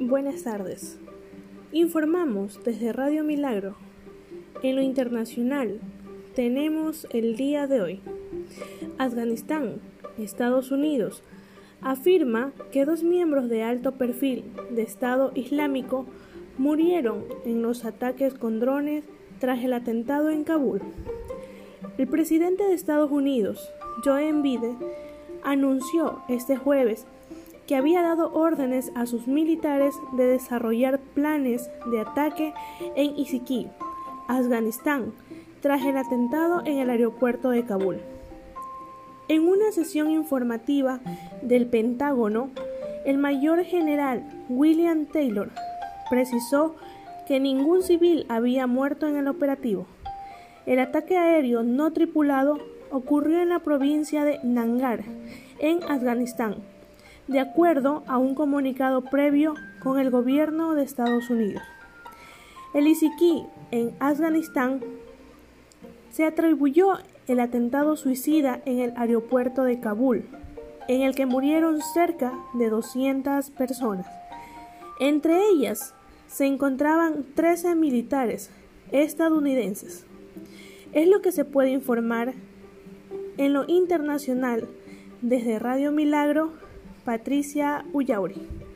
Buenas tardes. Informamos desde Radio Milagro. En lo internacional tenemos el día de hoy. Afganistán, Estados Unidos, afirma que dos miembros de alto perfil de Estado Islámico murieron en los ataques con drones tras el atentado en Kabul. El presidente de Estados Unidos, Joe Biden, anunció este jueves que había dado órdenes a sus militares de desarrollar planes de ataque en Isiki, Afganistán, tras el atentado en el aeropuerto de Kabul. En una sesión informativa del Pentágono, el mayor general William Taylor precisó que ningún civil había muerto en el operativo. El ataque aéreo no tripulado ocurrió en la provincia de Nangar, en Afganistán, de acuerdo a un comunicado previo con el gobierno de Estados Unidos. El ISIKI en Afganistán se atribuyó el atentado suicida en el aeropuerto de Kabul, en el que murieron cerca de 200 personas. Entre ellas se encontraban 13 militares estadounidenses. Es lo que se puede informar en lo internacional desde Radio Milagro Patricia Ullauri.